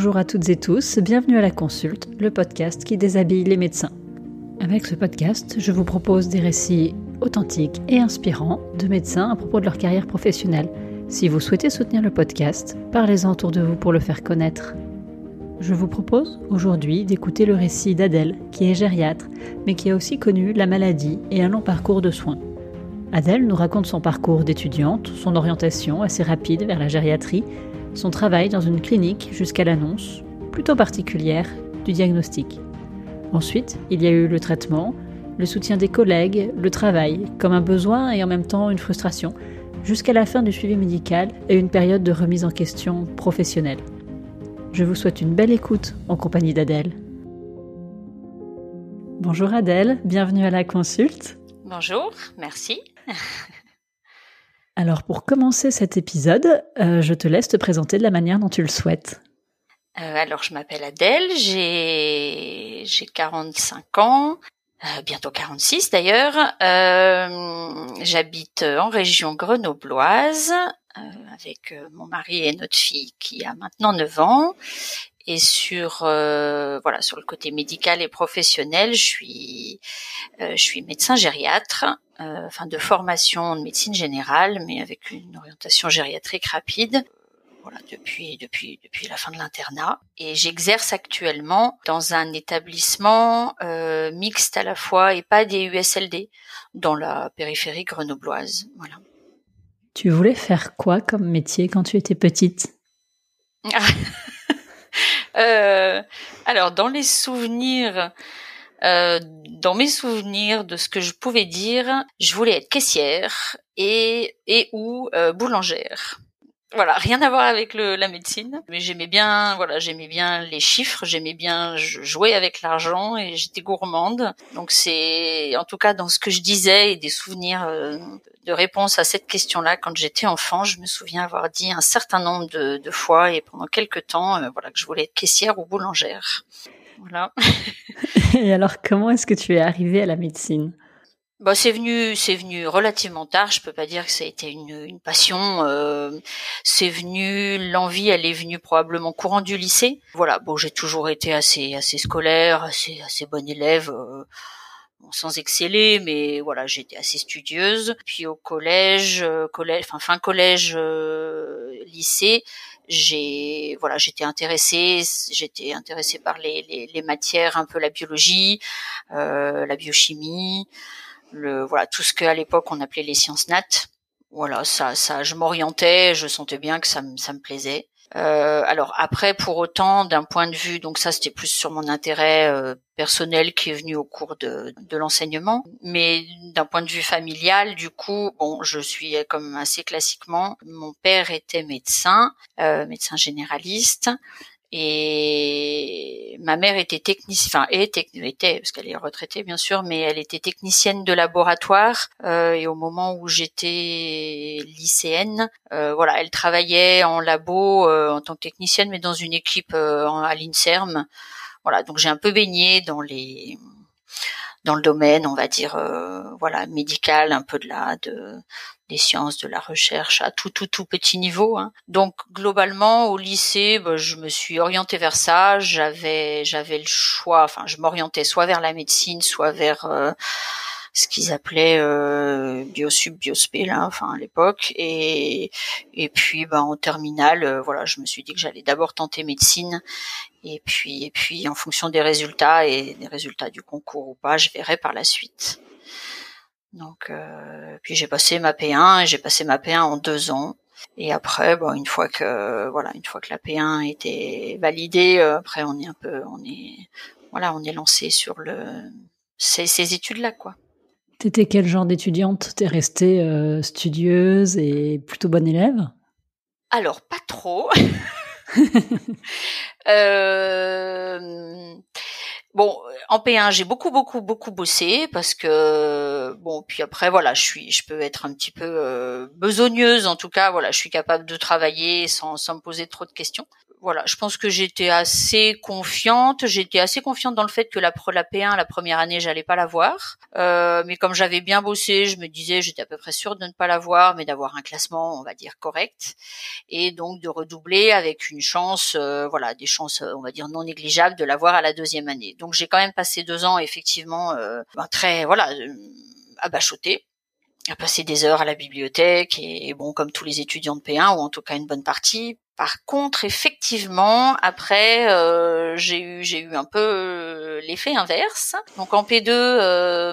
Bonjour à toutes et tous, bienvenue à la Consulte, le podcast qui déshabille les médecins. Avec ce podcast, je vous propose des récits authentiques et inspirants de médecins à propos de leur carrière professionnelle. Si vous souhaitez soutenir le podcast, parlez-en autour de vous pour le faire connaître. Je vous propose aujourd'hui d'écouter le récit d'Adèle, qui est gériatre, mais qui a aussi connu la maladie et un long parcours de soins. Adèle nous raconte son parcours d'étudiante, son orientation assez rapide vers la gériatrie, son travail dans une clinique jusqu'à l'annonce, plutôt particulière, du diagnostic. Ensuite, il y a eu le traitement, le soutien des collègues, le travail, comme un besoin et en même temps une frustration, jusqu'à la fin du suivi médical et une période de remise en question professionnelle. Je vous souhaite une belle écoute en compagnie d'Adèle. Bonjour Adèle, bienvenue à la consulte. Bonjour, merci. Alors pour commencer cet épisode, euh, je te laisse te présenter de la manière dont tu le souhaites. Euh, alors je m'appelle Adèle, j'ai j'ai 45 ans, euh, bientôt 46 d'ailleurs. J'habite en région grenobloise avec mon mari et notre fille qui a maintenant 9 ans. Et sur voilà sur le côté médical et professionnel, je suis je suis médecin gériatre enfin de formation de médecine générale, mais avec une orientation gériatrique rapide. Voilà, depuis depuis depuis la fin de l'internat et j'exerce actuellement dans un établissement euh, mixte à la fois et pas des USLD dans la périphérie grenobloise. Voilà. Tu voulais faire quoi comme métier quand tu étais petite? Euh, Alors dans les souvenirs, euh, dans mes souvenirs de ce que je pouvais dire, je voulais être caissière et et ou euh, boulangère. Voilà, rien à voir avec le, la médecine, mais j'aimais bien, voilà, j'aimais bien les chiffres, j'aimais bien jouer avec l'argent et j'étais gourmande. Donc c'est, en tout cas, dans ce que je disais et des souvenirs euh, de réponse à cette question-là, quand j'étais enfant, je me souviens avoir dit un certain nombre de, de fois et pendant quelques temps, voilà, que je voulais être caissière ou boulangère. Voilà. Et alors, comment est-ce que tu es arrivée à la médecine? Bah, c'est venu, c'est venu relativement tard. Je peux pas dire que ça a été une, une passion. Euh, c'est venu, l'envie, elle est venue probablement courant du lycée. Voilà. Bon, j'ai toujours été assez, assez scolaire, assez, assez bonne élève. Euh, sans exceller, mais voilà, j'étais assez studieuse. Puis au collège, euh, collège, enfin fin collège, euh, lycée, j'ai voilà j'étais intéressée j'étais intéressée par les, les, les, matières un peu la biologie euh, la biochimie le voilà tout ce que à l'époque on appelait les sciences nat. Voilà ça ça je m'orientais je sentais bien que ça ça me plaisait euh, alors après, pour autant, d'un point de vue, donc ça c'était plus sur mon intérêt euh, personnel qui est venu au cours de, de l'enseignement, mais d'un point de vue familial, du coup, bon, je suis comme assez classiquement, mon père était médecin, euh, médecin généraliste, et ma mère était technicienne, enfin était, parce qu'elle est retraitée bien sûr, mais elle était technicienne de laboratoire. Euh, et au moment où j'étais lycéenne, euh, voilà, elle travaillait en labo euh, en tant que technicienne, mais dans une équipe euh, à l'Inserm. Voilà, donc j'ai un peu baigné dans les dans le domaine, on va dire, euh, voilà, médical, un peu de la de des sciences, de la recherche à tout tout tout petit niveau. Hein. Donc globalement au lycée, bah, je me suis orientée vers ça. J'avais j'avais le choix. Enfin, je m'orientais soit vers la médecine, soit vers euh, ce qu'ils appelaient euh, biosub, biospé là, enfin à l'époque. Et et puis bah, en terminale, euh, voilà, je me suis dit que j'allais d'abord tenter médecine. Et puis et puis en fonction des résultats et des résultats du concours ou pas, je verrai par la suite. Donc, euh, puis j'ai passé ma P1 et j'ai passé ma P1 en deux ans. Et après, bon, une fois que voilà, une fois que la P1 était validée, euh, après on est un peu, on est, voilà, on est lancé sur le ces, ces études-là, quoi. T'étais quel genre d'étudiante? T'es restée euh, studieuse et plutôt bonne élève? Alors pas trop. euh, Bon, en P1, j'ai beaucoup, beaucoup, beaucoup bossé parce que bon, puis après voilà, je suis, je peux être un petit peu euh, besogneuse en tout cas. Voilà, je suis capable de travailler sans, sans me poser trop de questions. Voilà, je pense que j'étais assez confiante. J'étais assez confiante dans le fait que la, la P1, la première année, j'allais pas l'avoir. Euh, mais comme j'avais bien bossé, je me disais, j'étais à peu près sûre de ne pas l'avoir, mais d'avoir un classement, on va dire correct, et donc de redoubler avec une chance, euh, voilà, des chances, on va dire non négligeables de l'avoir à la deuxième année. Donc j'ai quand même passé deux ans, effectivement, euh, ben, très, voilà, euh, abachoté à passer des heures à la bibliothèque et bon comme tous les étudiants de P1 ou en tout cas une bonne partie par contre, effectivement, après, euh, j'ai eu j'ai eu un peu euh, l'effet inverse. Donc en P2, euh,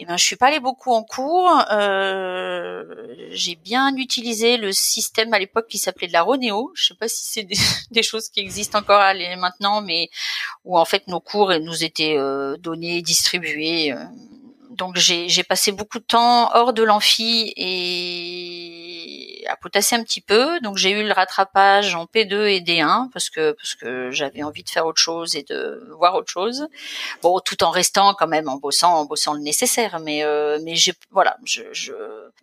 eh ben, je suis pas allée beaucoup en cours. Euh, j'ai bien utilisé le système à l'époque qui s'appelait de la Ronéo. Je sais pas si c'est des, choses qui existent encore maintenant, mais où en fait nos cours nous étaient euh, donnés, distribués. Donc j'ai passé beaucoup de temps hors de l'amphi et à potasser un petit peu. Donc j'ai eu le rattrapage en P2 et D1 parce que parce que j'avais envie de faire autre chose et de voir autre chose. Bon, tout en restant quand même en bossant, en bossant le nécessaire. Mais euh, mais j'ai voilà, je, je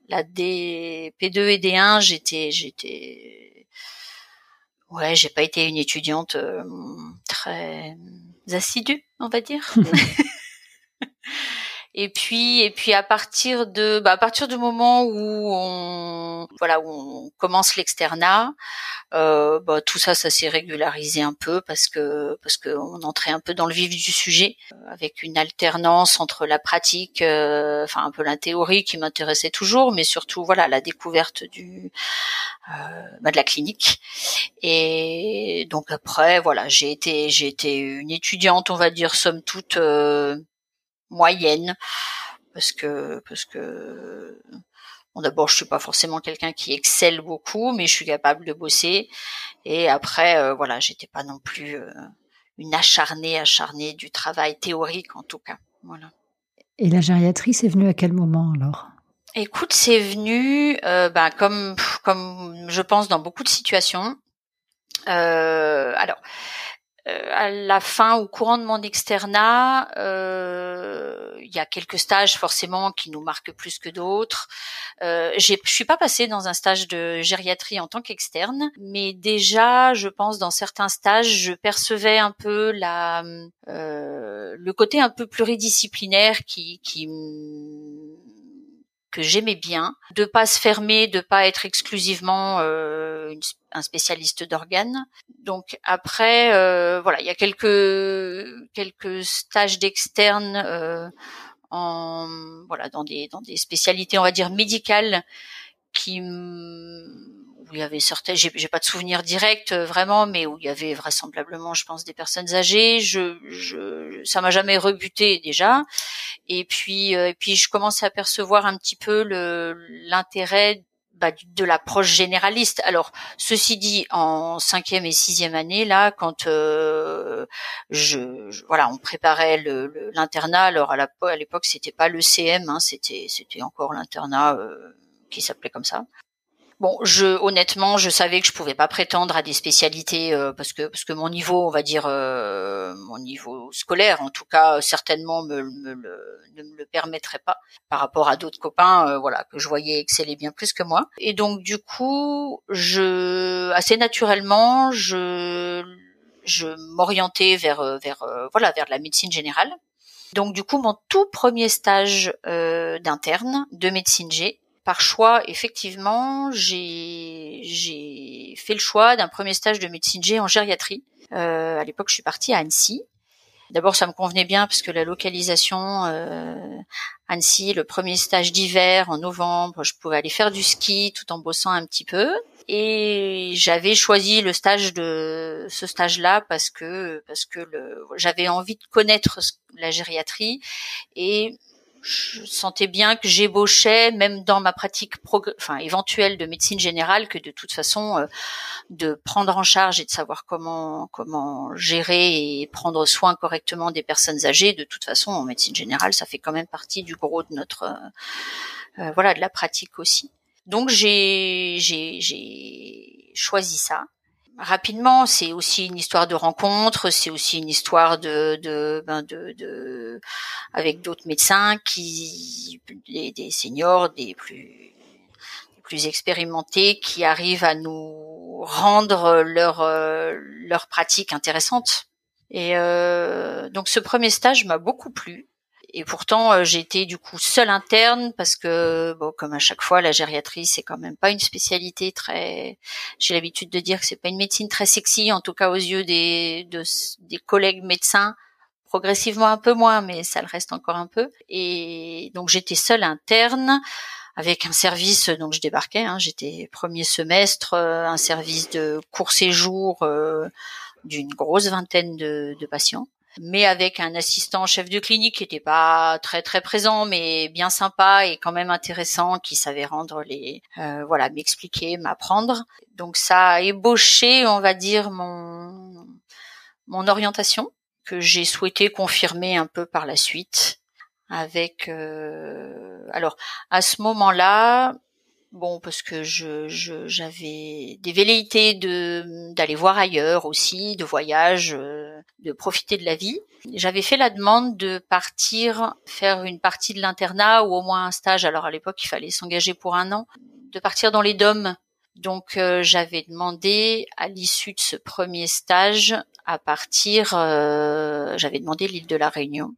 la D P2 et D1, j'étais j'étais ouais, j'ai pas été une étudiante euh, très assidue, on va dire. Et puis, et puis à partir de, bah à partir du moment où on, voilà, où on commence l'externat, euh, bah, tout ça, ça s'est régularisé un peu parce que parce qu'on entrait un peu dans le vif du sujet, euh, avec une alternance entre la pratique, euh, enfin un peu la théorie qui m'intéressait toujours, mais surtout voilà la découverte du euh, bah, de la clinique. Et donc après, voilà, j'ai été j'ai été une étudiante, on va dire somme toute moyenne parce que parce que bon d'abord je suis pas forcément quelqu'un qui excelle beaucoup mais je suis capable de bosser. Et après euh, voilà j'étais pas non plus euh, une acharnée acharnée du travail théorique en tout cas. Voilà. Et la gériatrie c'est venu à quel moment alors? Écoute c'est venu euh, ben, comme comme je pense dans beaucoup de situations. Alors euh, à la fin ou courant de mon externat, euh, il y a quelques stages forcément qui nous marquent plus que d'autres. Euh, je suis pas passée dans un stage de gériatrie en tant qu'externe, mais déjà, je pense dans certains stages, je percevais un peu la euh, le côté un peu pluridisciplinaire qui qui que j'aimais bien, de pas se fermer, de pas être exclusivement euh, un spécialiste d'organes. Donc après, euh, voilà, il y a quelques quelques stages d'externe euh, en voilà dans des dans des spécialités on va dire médicales qui où il y avait certains, j'ai, pas de souvenir direct euh, vraiment, mais où il y avait vraisemblablement, je pense, des personnes âgées. Je, je ça m'a jamais rebuté déjà. Et puis, euh, et puis, je commence à percevoir un petit peu l'intérêt bah, de l'approche généraliste. Alors, ceci dit, en cinquième et sixième année, là, quand euh, je, voilà, on préparait l'internat. Alors à, la, à l'époque, c'était pas le CM, hein, c'était c'était encore l'internat qui s'appelait comme ça. Bon, je honnêtement, je savais que je pouvais pas prétendre à des spécialités euh, parce que parce que mon niveau, on va dire euh, mon niveau scolaire, en tout cas, certainement me, me, ne me le permettrait pas par rapport à d'autres copains, euh, voilà, que je voyais exceller bien plus que moi. Et donc du coup, je assez naturellement, je je m'orientais vers vers voilà vers la médecine générale. Donc du coup, mon tout premier stage d'interne de médecine G, par choix, effectivement, j'ai fait le choix d'un premier stage de médecine G en gériatrie. Euh, à l'époque, je suis partie à Annecy. D'abord, ça me convenait bien parce que la localisation euh, Annecy, le premier stage d'hiver en novembre, je pouvais aller faire du ski tout en bossant un petit peu. Et j'avais choisi le stage de ce stage-là parce que parce que j'avais envie de connaître la gériatrie et je sentais bien que j'ébauchais, même dans ma pratique enfin, éventuelle de médecine générale, que de toute façon, euh, de prendre en charge et de savoir comment comment gérer et prendre soin correctement des personnes âgées, de toute façon, en médecine générale, ça fait quand même partie du gros de notre euh, euh, voilà de la pratique aussi. Donc j'ai j'ai choisi ça rapidement, c'est aussi une histoire de rencontre, c'est aussi une histoire ben de, avec d'autres médecins qui, des, des seniors, des plus, expérimentés, qui arrivent à nous rendre leur leur pratique intéressante. Et donc ce premier stage m'a beaucoup plu. Et pourtant, euh, été du coup seule interne parce que, bon, comme à chaque fois, la gériatrie c'est quand même pas une spécialité très. J'ai l'habitude de dire que c'est pas une médecine très sexy, en tout cas aux yeux des des collègues médecins. Progressivement un peu moins, mais ça le reste encore un peu. Et donc j'étais seule interne avec un service, donc je débarquais, hein, j'étais premier semestre, euh, un service de court séjour euh, d'une grosse vingtaine de, de patients mais avec un assistant chef de clinique qui était pas très très présent, mais bien sympa et quand même intéressant, qui savait rendre les, euh, voilà, m'expliquer, m'apprendre. Donc ça a ébauché, on va dire, mon mon orientation que j'ai souhaité confirmer un peu par la suite avec euh, alors à ce moment-là Bon, parce que je, j'avais des velléités de d'aller voir ailleurs aussi, de voyage, euh, de profiter de la vie. J'avais fait la demande de partir faire une partie de l'internat ou au moins un stage. Alors à l'époque, il fallait s'engager pour un an, de partir dans les DOM. Donc euh, j'avais demandé à l'issue de ce premier stage à partir. Euh, j'avais demandé l'île de la Réunion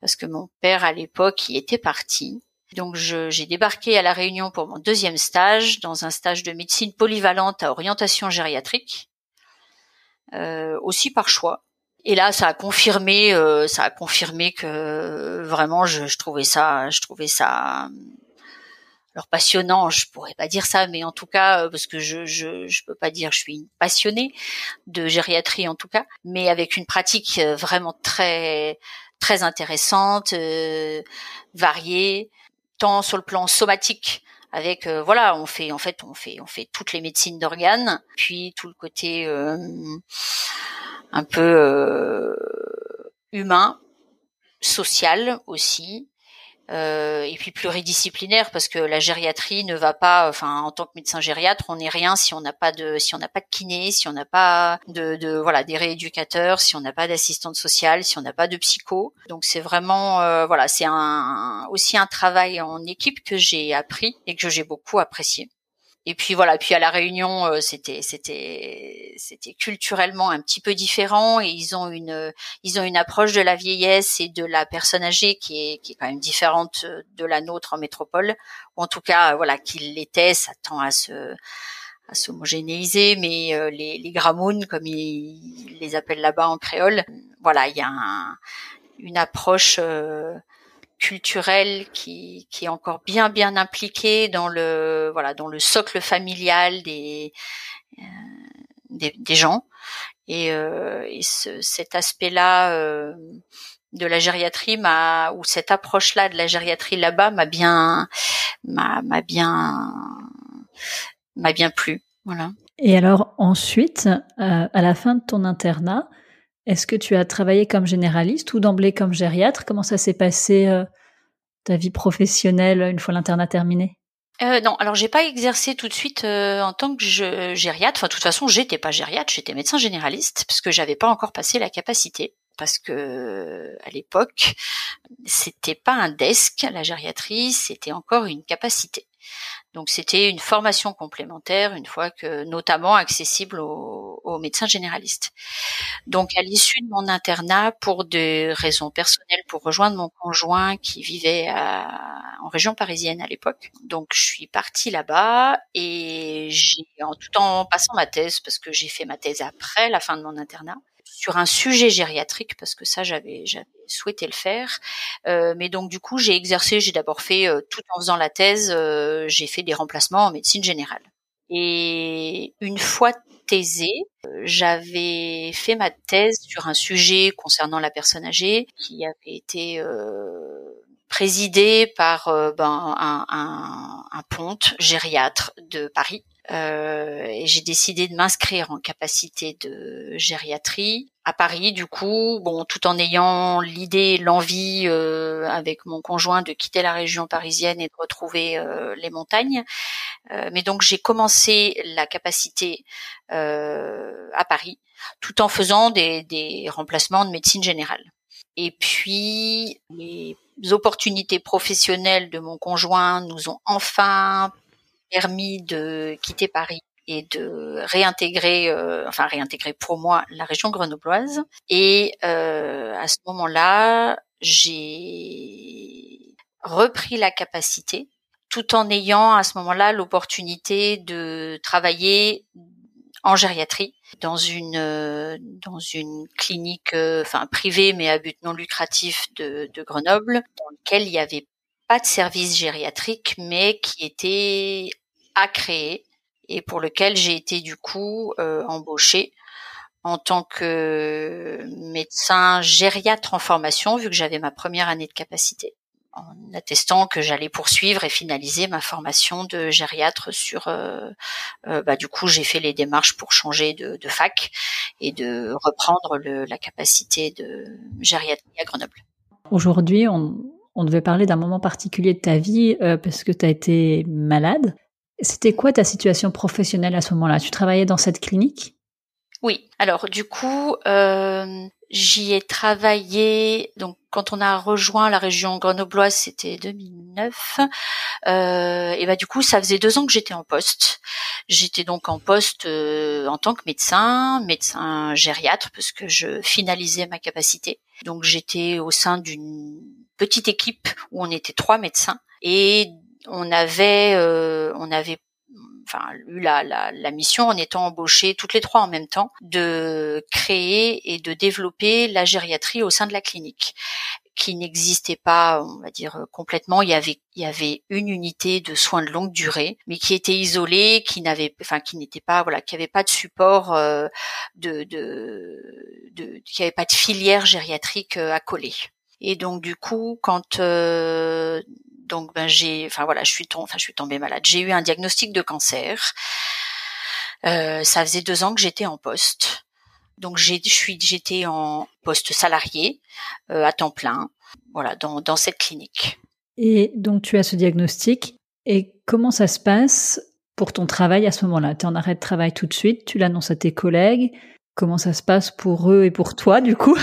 parce que mon père à l'époque y était parti donc j'ai débarqué à la Réunion pour mon deuxième stage, dans un stage de médecine polyvalente à orientation gériatrique, euh, aussi par choix. Et là, ça a confirmé, euh, ça a confirmé que vraiment, je, je, trouvais ça, je trouvais ça, alors passionnant. Je pourrais pas dire ça, mais en tout cas, parce que je, je, je peux pas dire, je suis une passionnée de gériatrie en tout cas, mais avec une pratique euh, vraiment très, très intéressante, euh, variée tant sur le plan somatique avec euh, voilà on fait en fait on fait on fait toutes les médecines d'organes puis tout le côté euh, un peu euh, humain social aussi euh, et puis pluridisciplinaire parce que la gériatrie ne va pas, enfin en tant que médecin gériatre, on n'est rien si on n'a pas de, si on n'a pas de kiné, si on n'a pas de, de, voilà des rééducateurs, si on n'a pas d'assistante sociale, si on n'a pas de psycho. Donc c'est vraiment euh, voilà, c'est un aussi un travail en équipe que j'ai appris et que j'ai beaucoup apprécié. Et puis voilà, puis à la Réunion, euh, c'était c'était c'était culturellement un petit peu différent et ils ont une ils ont une approche de la vieillesse et de la personne âgée qui est qui est quand même différente de la nôtre en métropole. Ou en tout cas voilà qu'il l'était, ça tend à se à s'homogénéiser, mais euh, les, les gramounes, comme ils, les appellent là-bas en créole, voilà, il y a un, une approche euh, culturel qui, qui est encore bien bien impliqué dans le voilà dans le socle familial des euh, des, des, gens et, euh, et ce, cet aspect-là euh, de la gériatrie m'a ou cette approche-là de la gériatrie là-bas m'a bien m'a, m'a bien m'a bien plu voilà. Et alors ensuite, euh, à la fin de ton internat, est-ce que tu as travaillé comme généraliste ou d'emblée comme gériatre? Comment ça s'est passé euh, ta vie professionnelle une fois l'internat terminé? Euh, non, alors j'ai pas exercé tout de suite euh, en tant que gériatre. Enfin, de toute façon, j'étais pas gériatre, j'étais médecin généraliste parce que j'avais pas encore passé la capacité. Parce que à l'époque, c'était pas un desk la gériatrie, c'était encore une capacité. Donc c'était une formation complémentaire, une fois que notamment accessible aux, aux médecins généralistes. Donc à l'issue de mon internat, pour des raisons personnelles, pour rejoindre mon conjoint qui vivait à, en région parisienne à l'époque, donc je suis partie là-bas et j'ai, en tout en passant ma thèse, parce que j'ai fait ma thèse après la fin de mon internat, sur un sujet gériatrique parce que ça j'avais souhaité le faire. Euh, mais donc du coup j'ai exercé j'ai d'abord fait euh, tout en faisant la thèse euh, j'ai fait des remplacements en médecine générale. Et une fois thésée j'avais fait ma thèse sur un sujet concernant la personne âgée qui avait été présidé par ben, un, un, un ponte gériatre de Paris euh, et j'ai décidé de m'inscrire en capacité de gériatrie à Paris, du coup, bon, tout en ayant l'idée, l'envie euh, avec mon conjoint de quitter la région parisienne et de retrouver euh, les montagnes. Euh, mais donc j'ai commencé la capacité à Paris, tout en faisant des, des remplacements de médecine générale. Et puis les opportunités professionnelles de mon conjoint nous ont enfin permis de quitter Paris et de réintégrer, euh, enfin réintégrer pour moi la région grenobloise. Et euh, à ce moment-là, j'ai repris la capacité, tout en ayant à ce moment-là l'opportunité de travailler en gériatrie dans une dans une clinique enfin privée mais à but non lucratif de, de Grenoble dans lequel il y avait pas de service gériatrique mais qui était à créer et pour lequel j'ai été du coup euh, embauchée en tant que médecin gériatre en formation, vu que j'avais ma première année de capacité, en attestant que j'allais poursuivre et finaliser ma formation de gériatre sur. Euh, euh, bah, du coup, j'ai fait les démarches pour changer de, fac et de reprendre la capacité de gériatrie à Grenoble. Aujourd'hui, on, devait parler d'un moment particulier de ta vie parce que tu as été malade. C'était quoi ta situation professionnelle à ce moment-là? Tu travaillais dans cette clinique? Oui. Alors du coup, euh, j'y ai travaillé. Donc quand on a rejoint la région grenobloise, c'était 2009. Euh, et bah du coup, ça faisait deux ans que j'étais en poste. J'étais donc en poste euh, en tant que médecin, médecin gériatre, parce que je finalisais ma capacité. Donc j'étais au sein d'une petite équipe où on était trois médecins et on avait, euh, on avait enfin eu la, la, la, mission en étant embauchés toutes les trois en même temps de créer et de développer la gériatrie au sein de la clinique qui n'existait pas, on va dire complètement. Il y avait il y avait une unité de soins de longue durée, mais qui était isolée, qui n'avait, enfin qui n'était pas, voilà, qui avait pas de support euh, de, de, de, qui avait pas de filière gériatrique euh, à coller. Et donc du coup, quand euh, donc ben j'ai, enfin voilà, je suis tombée, malade. J'ai eu un diagnostic de cancer. Euh, ça faisait deux ans que j'étais en poste. Donc j'ai, je suis, j'étais en poste salarié euh, à temps plein, voilà, dans, dans cette clinique. Et donc tu as ce diagnostic. Et comment ça se passe pour ton travail à ce moment-là? Tu en arrêt de travail tout de suite, tu l'annonces à tes collègues. Comment ça se passe pour eux et pour toi du coup?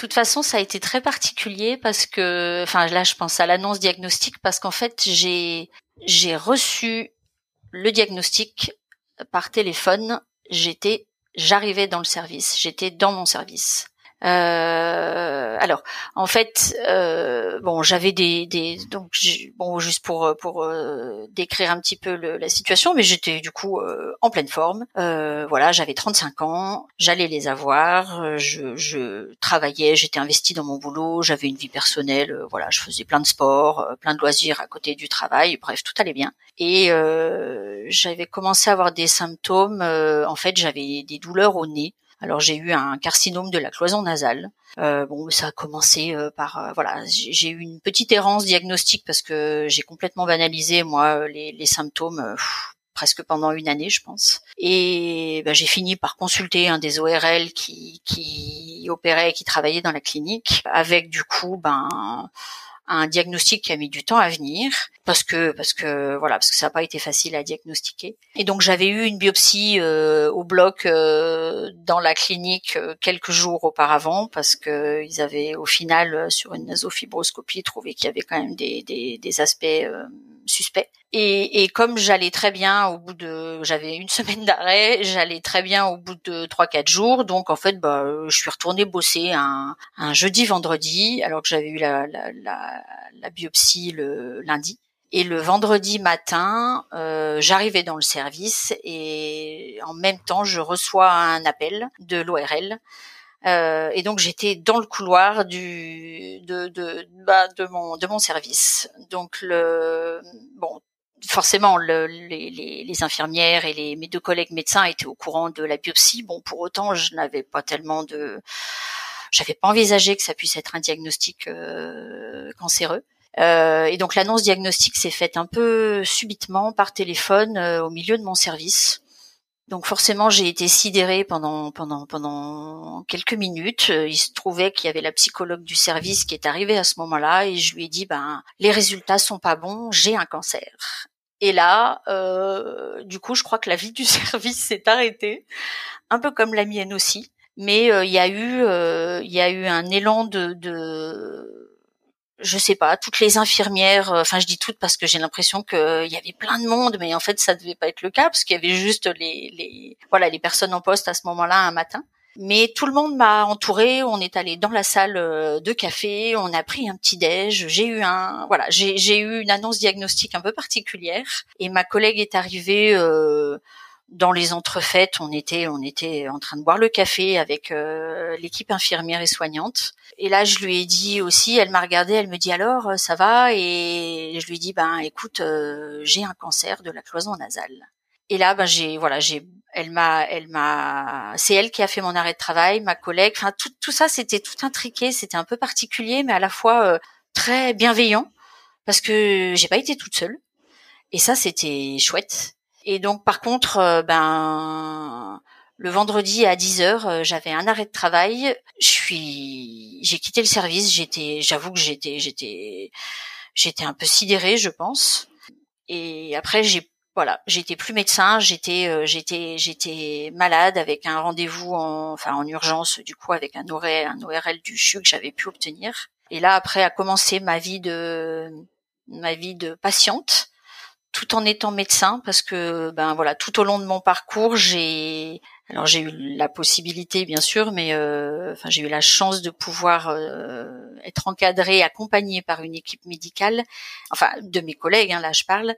Toute façon, ça a été très particulier parce que, enfin là, je pense à l'annonce diagnostic parce qu'en fait, j'ai j'ai reçu le diagnostic par téléphone. J'étais, j'arrivais dans le service, j'étais dans mon service. Euh, alors, en fait, euh, bon, j'avais des, des donc bon, juste pour pour euh, décrire un petit peu le, la situation, mais j'étais du coup euh, en pleine forme. Euh, voilà, j'avais 35 ans, j'allais les avoir, je, je travaillais, j'étais investie dans mon boulot, j'avais une vie personnelle, voilà, je faisais plein de sport, plein de loisirs à côté du travail, bref, tout allait bien. Et j'avais commencé à avoir des symptômes. en fait, j'avais des douleurs au nez. Alors j'ai eu un carcinome de la cloison nasale. Euh, bon, ça a commencé euh, par euh, voilà, j'ai eu une petite errance diagnostique parce que j'ai complètement banalisé moi les, symptômes. presque pendant une année, je pense. Et ben, j'ai fini par consulter un des ORL qui, qui opérait, qui travaillait dans la clinique, avec du coup, ben, un diagnostic qui a mis du temps à venir parce que parce que voilà parce que ça n'a pas été facile à diagnostiquer. Et donc j'avais eu une biopsie euh, au bloc euh, dans la clinique euh, quelques jours auparavant parce que ils avaient au final sur une nasofibroscopie trouvé qu'il y avait quand même des des, des aspects suspect. Et, comme j'allais très bien au bout de, j'avais une semaine d'arrêt, j'allais très bien au bout de trois quatre jours. Donc en fait, bah, je suis retournée bosser un, jeudi vendredi, alors que j'avais eu la, biopsie le lundi. Et le vendredi matin, euh, j'arrivais dans le service et en même temps, je reçois un appel de l'ORL euh, et donc j'étais dans le couloir du de de bah, de mon de mon service. Donc le bon forcément le, les, les, infirmières et les mes deux collègues médecins étaient au courant de la biopsie. Bon pour autant je n'avais pas tellement de j'avais pas envisagé que ça puisse être un diagnostic euh, cancéreux. Euh, et donc l'annonce diagnostique s'est faite un peu subitement par téléphone euh, au milieu de mon service. Donc forcément, j'ai été sidérée pendant quelques minutes. Euh, il se trouvait qu'il y avait la psychologue du service qui est arrivée à ce moment-là et je lui ai dit ben les résultats sont pas bons, j'ai un cancer. Et là, euh, du coup, je crois que la vie du service s'est arrêtée, un peu comme la mienne aussi. Mais euh, il y a eu un élan de je sais pas, toutes les infirmières, euh, enfin je dis toutes parce que j'ai l'impression qu'il y avait plein de monde, mais en fait ça devait pas être le cas parce qu'il y avait juste les, les voilà les personnes en poste à ce moment-là un matin. Mais tout le monde m'a entouré. On est allé dans la salle euh, de café, on a pris un petit déj. J'ai eu un voilà, j'ai eu une annonce diagnostique un peu particulière et ma collègue est arrivée. Euh, dans les entrefaites, on était on était en train de boire le café avec euh, l'équipe infirmière et soignante. Et là, je lui ai dit aussi, elle m'a regardé, elle me dit alors ça va? Et je lui ai dit ben écoute, j'ai un cancer de la cloison nasale. Et là, ben j'ai voilà, j'ai elle m'a, elle m'a, c'est elle qui a fait mon arrêt de travail, ma collègue. Enfin, tout, tout ça, c'était tout intriqué, c'était un peu particulier, mais à la fois euh, très bienveillant parce que j'ai pas été toute seule. Et ça, c'était chouette. Et donc, par contre, euh, ben, le vendredi à 10 heures, euh, j'avais un arrêt de travail. Je suis, j'ai quitté le service. J'étais, j'avoue que j'étais, j'étais, j'étais un peu sidérée, je pense. Et après, j'ai voilà, j'étais plus médecin, j'étais euh, j'étais j'étais malade avec un rendez-vous en enfin en urgence du coup avec un ORL, un ORL du CHU que j'avais pu obtenir. Et là après a commencé ma vie de ma vie de patiente tout en étant médecin parce que ben voilà tout au long de mon parcours j'ai alors j'ai eu la possibilité bien sûr mais euh, enfin j'ai eu la chance de pouvoir euh, être encadrée accompagnée par une équipe médicale enfin de mes collègues hein, là je parle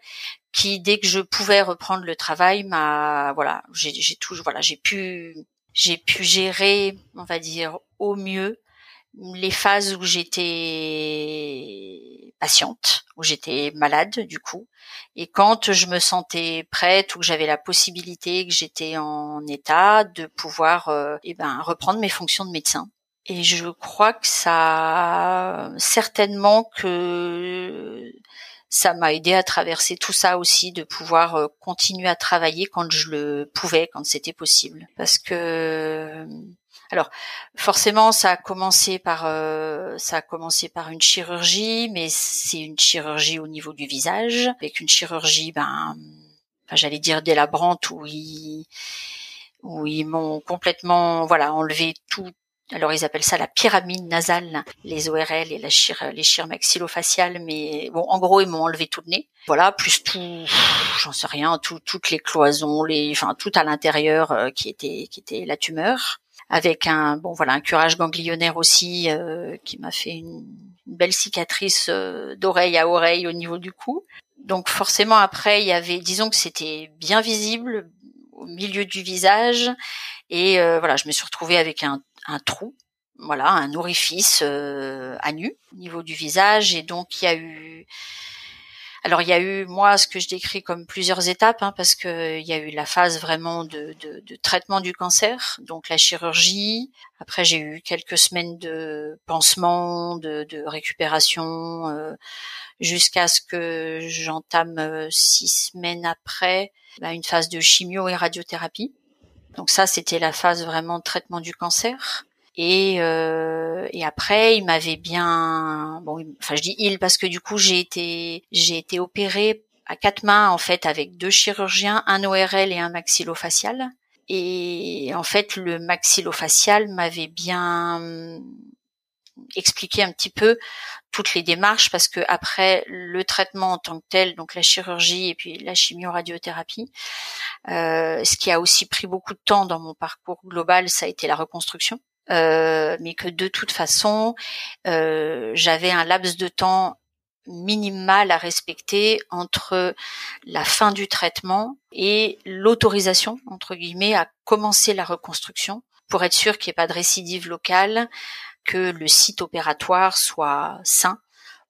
qui dès que je pouvais reprendre le travail m'a voilà j'ai toujours voilà j'ai pu j'ai pu gérer on va dire au mieux les phases où j'étais patiente, où j'étais malade du coup, et quand je me sentais prête ou que j'avais la possibilité, que j'étais en état de pouvoir euh, eh ben reprendre mes fonctions de médecin. Et je crois que ça certainement que ça m'a aidé à traverser tout ça aussi, de pouvoir euh, continuer à travailler quand je le pouvais, quand c'était possible. Parce que alors forcément, ça a commencé par euh, ça a commencé par une chirurgie, mais c'est une chirurgie au niveau du visage, avec une chirurgie, ben, j'allais dire délabrante où ils où ils m'ont complètement voilà enlevé tout alors ils appellent ça la pyramide nasale, les ORL et la les chires maxillofaciales, mais bon, en gros ils m'ont enlevé tout le nez. Voilà, plus tout, j'en sais rien, tout, toutes les cloisons, les, enfin tout à l'intérieur euh, qui était qui était la tumeur, avec un bon voilà un curage ganglionnaire aussi euh, qui m'a fait une, belle cicatrice euh, d'oreille à oreille au niveau du cou. Donc forcément après il y avait, disons que c'était bien visible au milieu du visage et voilà je me suis retrouvée avec un un trou, voilà, un orifice euh, à nu au niveau du visage. Et donc il y a eu, alors il y a eu moi ce que je décris comme plusieurs étapes, hein, parce que il y a eu la phase vraiment de, de, traitement du cancer, donc la chirurgie. Après j'ai eu quelques semaines de pansement, de, de récupération, euh, jusqu'à ce que j'entame euh, six semaines après bah, une phase de chimio et radiothérapie. Donc ça, c'était la phase vraiment de traitement du cancer. Et, euh, et après, il m'avait bien, bon, enfin je dis il parce que du coup j'ai été j'ai été opérée à quatre mains en fait avec deux chirurgiens, un ORL et un maxillofacial. Et en fait, le maxillofacial m'avait bien expliqué un petit peu toutes les démarches parce que après le traitement en tant que tel, donc la chirurgie et puis la chimio-radiothérapie, euh, ce qui a aussi pris beaucoup de temps dans mon parcours global, ça a été la reconstruction. Euh, mais que de toute façon, euh, j'avais un laps de temps minimal à respecter entre la fin du traitement et l'autorisation, entre guillemets, à commencer la reconstruction pour être sûr qu'il n'y ait pas de récidive locale, que le site opératoire soit sain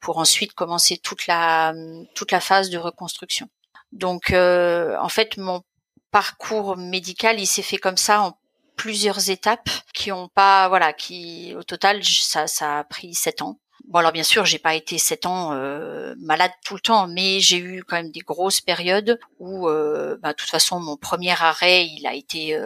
pour ensuite commencer toute la toute la phase de reconstruction. Donc euh, en fait mon parcours médical il s'est fait comme ça en plusieurs étapes qui ont pas voilà qui au total ça ça a pris sept ans. Bon alors bien sûr j'ai pas été sept ans euh, malade tout le temps mais j'ai eu quand même des grosses périodes où euh, bah, de toute façon mon premier arrêt il a été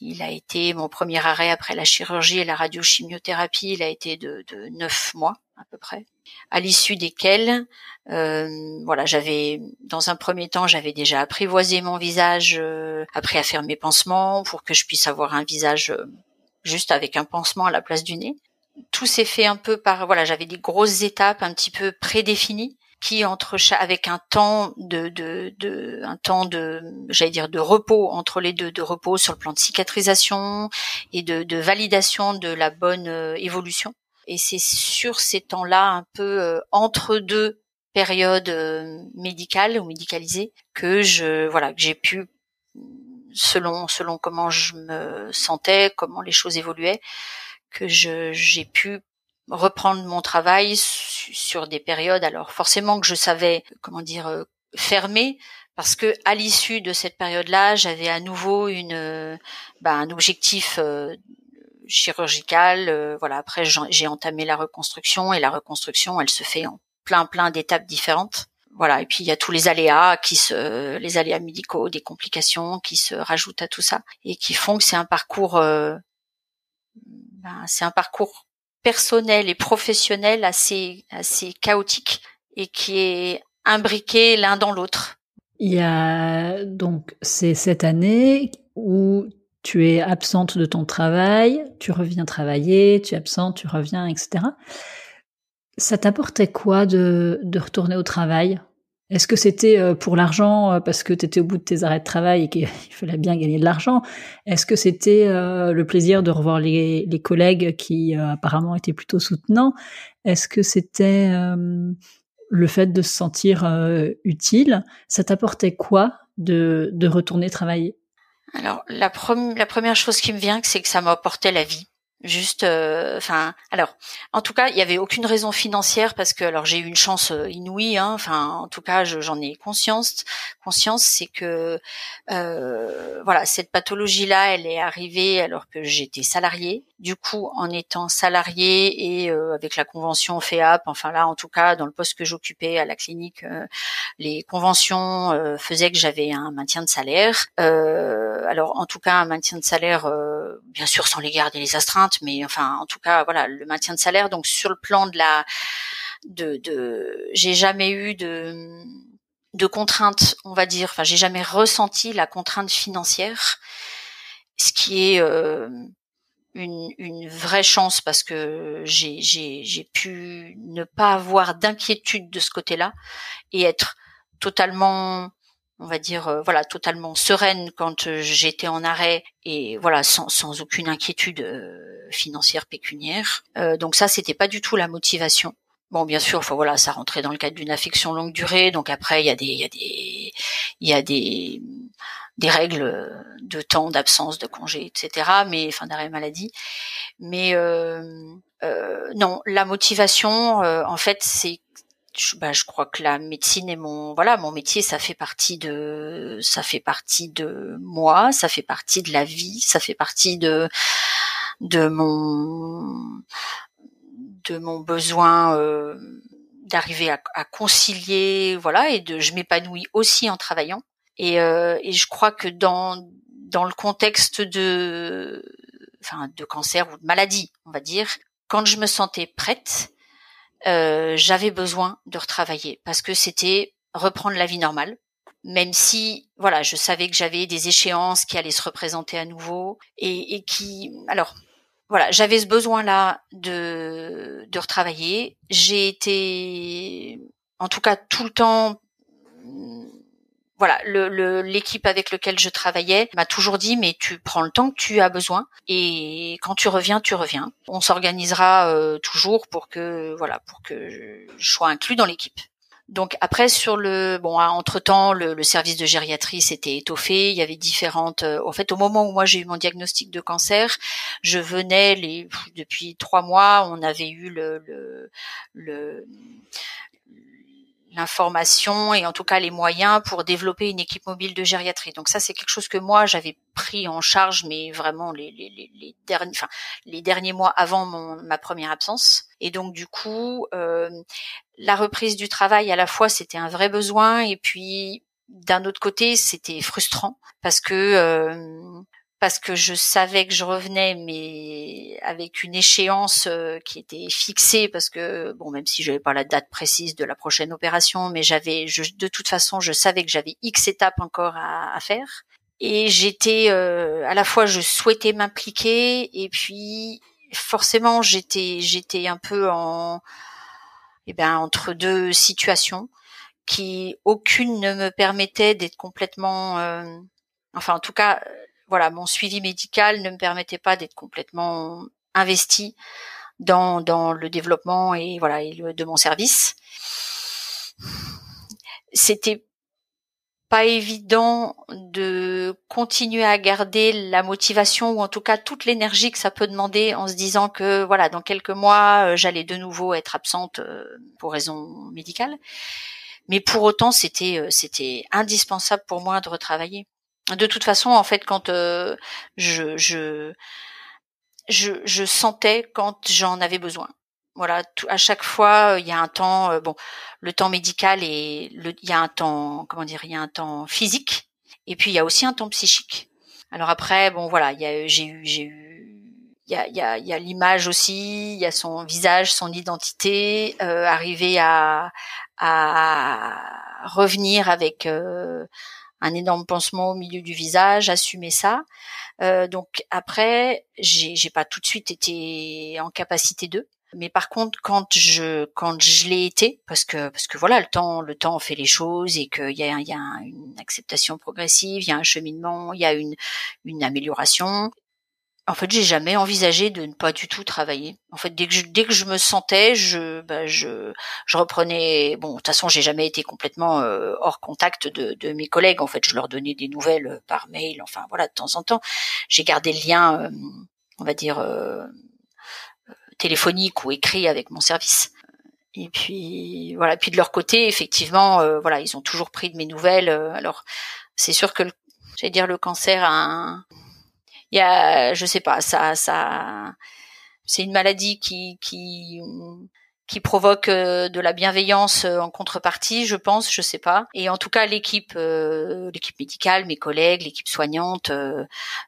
il a été mon premier arrêt après la chirurgie et la radiochimiothérapie. Il a été de, neuf mois à peu près, à l'issue desquels, euh, voilà, j'avais dans un premier temps, j'avais déjà apprivoisé mon visage, euh, appris à faire mes pansements pour que je puisse avoir un visage euh, juste avec un pansement à la place du nez. tout s'est fait un peu par voilà, j'avais des grosses étapes un petit peu prédéfinies qui entre avec un temps de, de, de un temps de j'allais dire de repos entre les deux de repos sur le plan de cicatrisation et de, de validation de la bonne euh, évolution. Et c'est sur ces temps-là un peu euh, entre deux périodes euh, médicales ou médicalisées que je voilà que j'ai pu selon selon comment je me sentais comment les choses évoluaient que je j'ai pu reprendre mon travail sur des périodes. Alors forcément que je savais comment dire euh, fermer parce que à l'issue de cette période-là, j'avais à nouveau une euh, bah, un objectif euh, chirurgical. voilà. Après, j'ai entamé la reconstruction et la reconstruction, elle se fait en plein plein d'étapes différentes. Voilà. Et puis il y a tous les aléas qui se, les aléas médicaux, des complications qui se rajoutent à tout ça et qui font que c'est un parcours, ben, c'est un parcours personnel et professionnel assez assez chaotique et qui est imbriqué l'un dans l'autre. Il y a donc c'est cette année où tu es absente de ton travail, tu reviens travailler, tu es absente, tu reviens, etc. Ça t'apportait quoi de, de retourner au travail? Est-ce que c'était euh, pour l'argent euh, parce que tu étais au bout de tes arrêts de travail et qu'il fallait bien gagner de l'argent Est-ce que c'était euh, le plaisir de revoir les, collègues qui apparemment étaient plutôt soutenants? Est-ce que c'était le fait de se sentir utile? Ça t'apportait quoi de, de retourner travailler? Alors la, la première chose qui me vient, c'est que ça m'apportait la vie. Juste, euh, enfin, alors, en tout cas, il y avait aucune raison financière parce que, alors, j'ai eu une chance euh, inouïe. Hein, enfin, en tout cas, j'en ai conscience. Conscience, c'est que, euh, voilà, cette pathologie-là, elle est arrivée alors que j'étais salariée. Du coup, en étant salariée et avec la convention FEAP, enfin là, en tout cas, dans le poste que j'occupais à la clinique, les conventions faisaient que j'avais un maintien de salaire. alors, en tout cas, un maintien de salaire, bien sûr, sans les garder les astreintes mais enfin, en tout cas, voilà, le maintien de salaire. Donc sur le plan de la, de, de j'ai jamais eu de de contraintes, on va dire. Enfin, j'ai jamais ressenti la contrainte financière, ce qui est euh, une, une, vraie chance parce que j'ai pu ne pas avoir d'inquiétude de ce côté-là et être totalement on va dire euh, voilà totalement sereine quand euh, j'étais en arrêt et voilà sans, sans aucune inquiétude euh, financière pécuniaire. donc ça c'était pas du tout la motivation. Bon bien sûr, faut voilà ça rentrait dans le cadre d'une affection longue durée. Donc après il y a des il y a des il y a des des règles de temps d'absence de congé etc. Mais enfin d'arrêt maladie. Mais non la motivation en fait c'est je, bah, je crois que la médecine est mon voilà mon métier ça fait partie de ça fait partie de moi ça fait partie de la vie ça fait partie de de mon de mon besoin euh, d'arriver à, à, concilier voilà et de je m'épanouis aussi en travaillant. Et, euh, et je crois que dans dans le contexte de enfin de cancer ou de maladie on va dire quand je me sentais prête euh, j'avais besoin de retravailler parce que c'était reprendre la vie normale. Même si, voilà, je savais que j'avais des échéances qui allaient se représenter à nouveau et, et qui, alors, voilà, j'avais ce besoin-là de, de retravailler. J'ai été, en tout cas, tout le temps voilà, l'équipe avec lequel je travaillais m'a toujours dit mais tu prends le temps que tu as besoin et quand tu reviens, tu reviens. On s'organisera euh, toujours pour que voilà, pour que je sois inclus dans l'équipe. Donc après sur le bon entre temps le, service de gériatrie s'était étoffé, il y avait différentes euh, en fait au moment où moi j'ai eu mon diagnostic de cancer, je venais les depuis trois mois on avait eu le, le, le l'information et en tout cas les moyens pour développer une équipe mobile de gériatrie. Donc ça c'est quelque chose que moi j'avais pris en charge, mais vraiment les, les, les, derniers, enfin les derniers mois avant mon, ma première absence. Et donc du coup, euh, la reprise du travail à la fois c'était un vrai besoin et puis d'un autre côté c'était frustrant parce que euh, parce que je savais que je revenais, mais avec une échéance euh, qui était fixée, parce que bon, même si je n'avais pas la date précise de la prochaine opération, mais j'avais, de toute façon, je savais que j'avais X étapes encore à, faire, et j'étais euh, à la fois, je souhaitais m'impliquer, et puis forcément, j'étais j'étais un peu en eh ben entre deux situations qui aucune ne me permettait d'être complètement euh, enfin en tout cas voilà mon suivi médical ne me permettait pas d'être complètement investi dans dans le développement et voilà de mon service. C'était pas évident de continuer à garder la motivation ou en tout cas toute l'énergie que ça peut demander en se disant que voilà dans quelques mois euh, j'allais de nouveau être absente euh, pour raison médicale. Mais pour autant c'était euh, c'était indispensable pour moi de retravailler de toute façon en fait quand je, je je je sentais quand j'en avais besoin voilà, à chaque fois, il y a un temps. bon, le temps médical et il y a un temps, comment dire, il y a un temps physique, et puis il y a aussi un temps psychique. Alors après, bon, voilà, il y a, j'ai eu, j'ai eu, il y a, il y a, il y a l'image aussi, il y a son visage, son identité, euh, arriver à, à revenir avec euh, un énorme pansement au milieu du visage, assumer ça. Euh, donc après, j'ai, pas tout de suite été en capacité de. Mais par contre, quand je quand je l'ai été, parce que parce que voilà, le temps le temps fait les choses et qu'il y a y a une acceptation progressive, il y a un cheminement, il y a une une amélioration. En fait, j'ai jamais envisagé de ne pas du tout travailler. En fait, dès que je, dès que je me sentais, je bah, je je reprenais. Bon, de toute façon, j'ai jamais été complètement euh, hors contact de, de mes collègues. En fait, je leur donnais des nouvelles euh, par mail. Enfin, voilà, de temps en temps, j'ai gardé le lien, euh, on va dire téléphonique ou écrit avec mon service. Et puis voilà, puis de leur côté, effectivement, euh, voilà, ils ont toujours pris de mes nouvelles. Euh, alors c'est sûr que, j'allais dire, le cancer, a il y a, je sais pas, ça, ça, c'est une maladie qui, qui, qui provoque euh, de la bienveillance euh, en contrepartie, je pense, je sais pas. Et en tout cas, l'équipe, euh, l'équipe médicale, mes collègues, l'équipe soignante,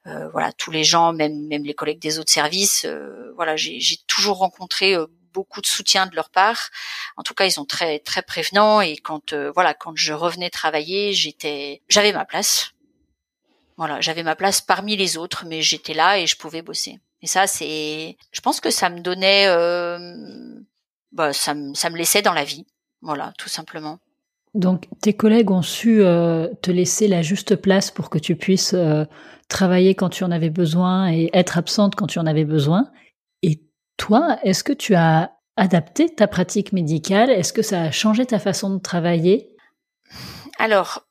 voilà, tous les gens, même même les collègues des autres services, voilà, j'ai toujours rencontré beaucoup de soutien de leur part. En tout cas, ils sont très très prévenants et quand voilà, quand je revenais travailler, j'étais j'avais ma place. Voilà, j'avais ma place parmi les autres, mais j'étais là et je pouvais bosser. Et ça, c'est, je pense que ça me donnait bah, ça, me, ça me laissait dans la vie. Voilà, tout simplement. Donc, tes collègues ont su euh, te laisser la juste place pour que tu puisses euh, travailler quand tu en avais besoin et être absente quand tu en avais besoin. Et toi, est-ce que tu as adapté ta pratique médicale? Est-ce que ça a changé ta façon de travailler? Alors,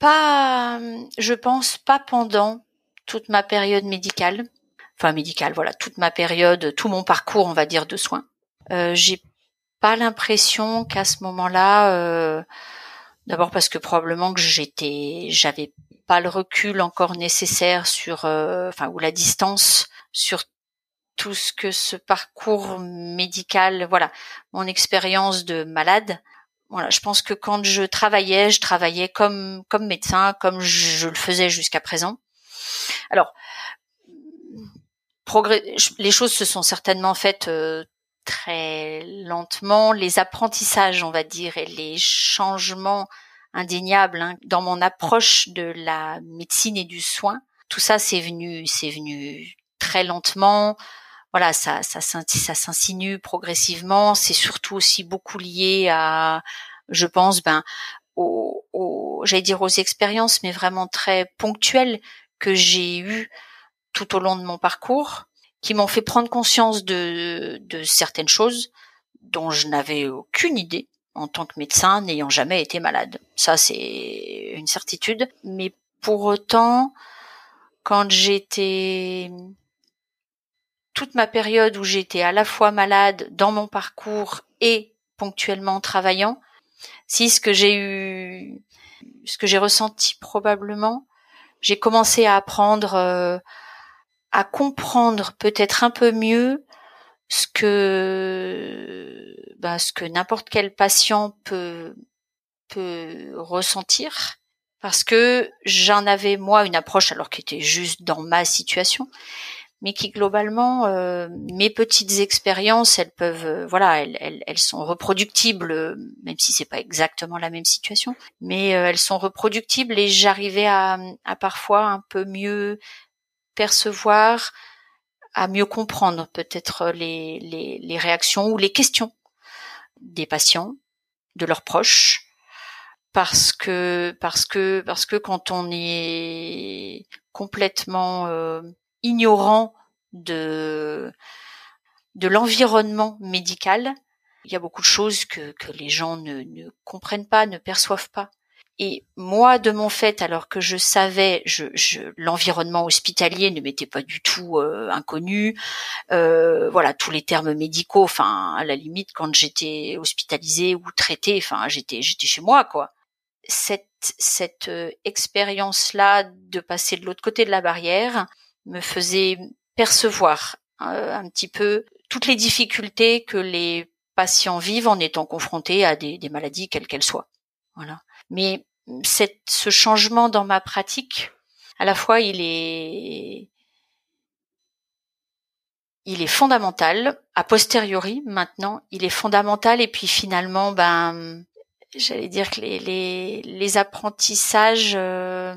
pas, je pense pas pendant toute ma période médicale. Enfin, médicale, voilà, toute ma période, tout mon parcours, on va dire, de soins. Euh, j'ai pas l'impression qu'à ce moment-là, euh, d'abord parce que probablement que j'étais, j'avais pas le recul encore nécessaire sur, euh, enfin ou la distance sur tout ce que ce parcours médical, voilà, mon expérience de malade. Voilà, je pense que quand je travaillais, je travaillais comme comme médecin, comme je, le faisais jusqu'à présent. Alors, les choses se sont certainement faites euh, très lentement les apprentissages, on va dire, et les changements indéniables hein, dans mon approche de la médecine et du soin. Tout ça, c'est venu, c'est venu très lentement. Voilà, ça, ça, s'insinue progressivement. C'est surtout aussi beaucoup lié à, je pense, ben, aux, aux j'allais dire aux expériences, mais vraiment très ponctuelles que j'ai eues tout au long de mon parcours qui m'ont fait prendre conscience de, de certaines choses dont je n'avais aucune idée en tant que médecin n'ayant jamais été malade. Ça, c'est une certitude. Mais pour autant, quand j'étais toute ma période où j'étais à la fois malade dans mon parcours et ponctuellement travaillant, si ce que j'ai eu, ce que j'ai ressenti probablement, j'ai commencé à apprendre euh, à comprendre peut-être un peu mieux ce que ben, ce que n'importe quel patient peut peut ressentir. Parce que j'en avais moi une approche alors qui était juste dans ma situation mais qui globalement euh, mes petites expériences elles peuvent euh, voilà elles, elles, elles, sont reproductibles même si c'est pas exactement la même situation mais euh, elles sont reproductibles et j'arrivais à, à parfois un peu mieux percevoir à mieux comprendre peut-être les, les, les réactions ou les questions des patients, de leurs proches, parce que parce que parce que quand on est complètement euh, ignorant de de l'environnement médical, il y a beaucoup de choses que, que les gens ne, ne comprennent pas, ne perçoivent pas. Et moi, de mon fait, alors que je savais, je, je l'environnement hospitalier ne m'était pas du tout euh, inconnu. Euh, voilà, tous les termes médicaux. Enfin, à la limite, quand j'étais hospitalisée ou traitée, enfin, j'étais, j'étais chez moi, quoi. Cette, cette euh, expérience-là de passer de l'autre côté de la barrière me faisait percevoir euh, un petit peu toutes les difficultés que les patients vivent en étant confrontés à des, des maladies quelles qu'elles soient. Voilà. Mais cette, ce changement dans ma pratique, à la fois il est il est fondamental a posteriori maintenant il est fondamental et puis finalement ben j'allais dire que les les, les apprentissages euh,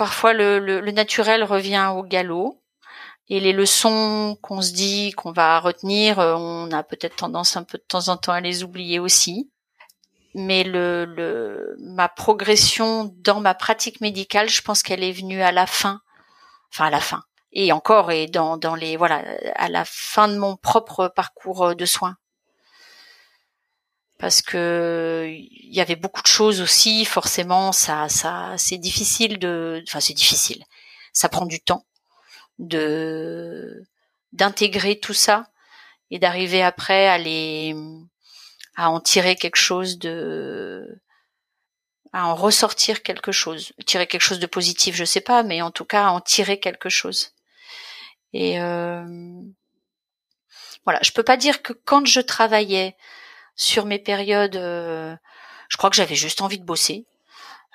parfois le, naturel revient au galop. Et les leçons qu'on se dit qu'on va retenir on a peut-être tendance un peu de temps en temps à les oublier aussi. Mais le, ma progression dans ma pratique médicale, je pense qu'elle est venue à la fin, enfin à la fin, et encore et dans les voilà à la fin de mon propre parcours de soins, parce que il y avait beaucoup de choses aussi. Forcément, ça ça c'est difficile de, enfin c'est difficile, ça prend du temps de d'intégrer tout ça et d'arriver après à les à en tirer quelque chose de à en ressortir quelque chose, tirer quelque chose de positif, je sais pas, mais en tout cas à en tirer quelque chose. Et euh, voilà, je peux pas dire que quand je travaillais sur mes périodes, euh, je crois que j'avais juste envie de bosser.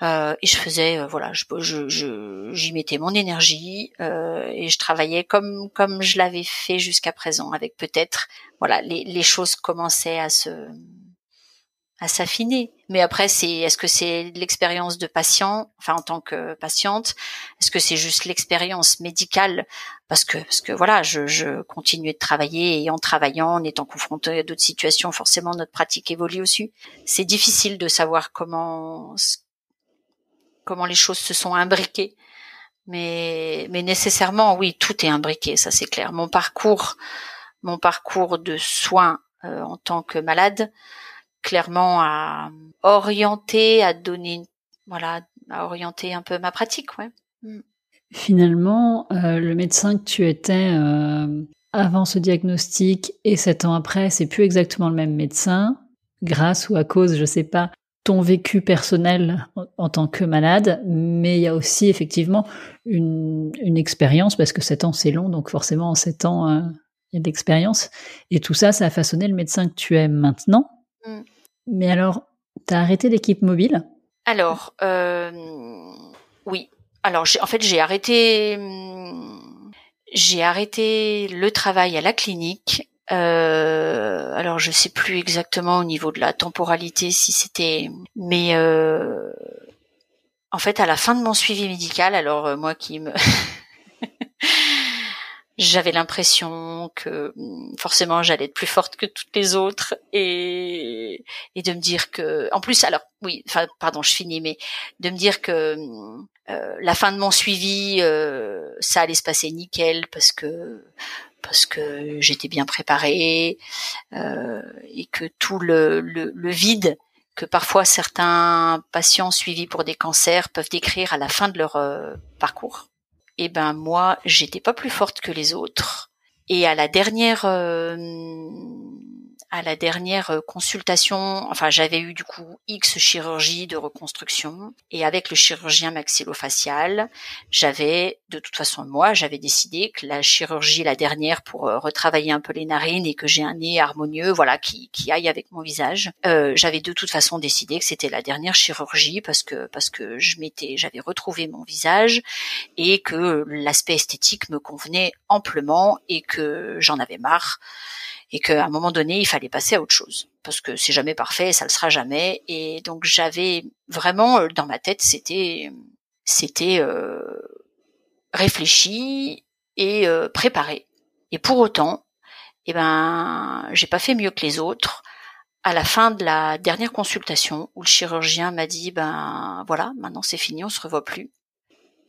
Euh, et je faisais euh, voilà je je j'y mettais mon énergie euh, et je travaillais comme comme je l'avais fait jusqu'à présent avec peut-être voilà les les choses commençaient à se à s'affiner mais après c'est est-ce que c'est l'expérience de patient enfin en tant que patiente? Est-ce que c'est juste l'expérience médicale? Parce que parce que voilà je je continuais de travailler et en travaillant en étant confronté à d'autres situations forcément notre pratique évolue aussi c'est difficile de savoir comment comment les choses se sont imbriquées. Mais, mais nécessairement, oui, tout est imbriqué, ça c'est clair. Mon parcours, mon parcours de soins euh, en tant que malade, clairement a orienté, a donné, voilà, a orienté un peu ma pratique, ouais. Mm. Finalement, euh, le médecin que tu étais euh, avant ce diagnostic et sept ans après, c'est plus exactement le même médecin, grâce ou à cause, je sais pas, ton vécu personnel en tant que malade, mais il y a aussi effectivement une, une expérience, parce que 7 ans c'est long, donc forcément en 7 ans, euh, il y a de l'expérience. Et tout ça, ça a façonné le médecin que tu es maintenant. Mm. Mais alors, tu as arrêté l'équipe mobile? Alors, euh, oui. Alors, en fait, j'ai arrêté, j'ai arrêté le travail à la clinique euh, alors je sais plus exactement au niveau de la temporalité si c'était, mais euh, en fait à la fin de mon suivi médical, alors moi qui me j'avais l'impression que mm, forcément j'allais être plus forte que toutes les autres et et de me dire que en plus alors oui enfin pardon je finis mais de me dire que mm, euh, la fin de mon suivi euh, ça allait se passer nickel parce que parce que j'étais bien préparée euh, et que tout le, le, vide que parfois certains patients suivis pour des cancers peuvent décrire à la fin de leur euh, parcours. Et eh ben moi, j'étais pas plus forte que les autres. Et à la dernière euh, à la dernière euh, consultation, enfin j'avais eu du coup X chirurgie de reconstruction et avec le chirurgien maxillofacial, j'avais de toute façon moi, j'avais décidé que la chirurgie la dernière pour euh, retravailler un peu les narines et que j'ai un nez harmonieux, voilà, qui, qui aille avec mon visage. Euh, j'avais de toute façon décidé que c'était la dernière chirurgie parce que parce que je m'étais, j'avais retrouvé mon visage et que l'aspect esthétique me convenait amplement et que j'en avais marre et qu'à un moment donné, il fallait passer à autre chose parce que c'est jamais parfait, ça le sera jamais. Et donc j'avais vraiment euh, dans ma tête, c'était c'était euh, réfléchi et euh, préparée. Et pour autant, eh ben, j'ai pas fait mieux que les autres. À la fin de la dernière consultation, où le chirurgien m'a dit, ben voilà, maintenant c'est fini, on se revoit plus.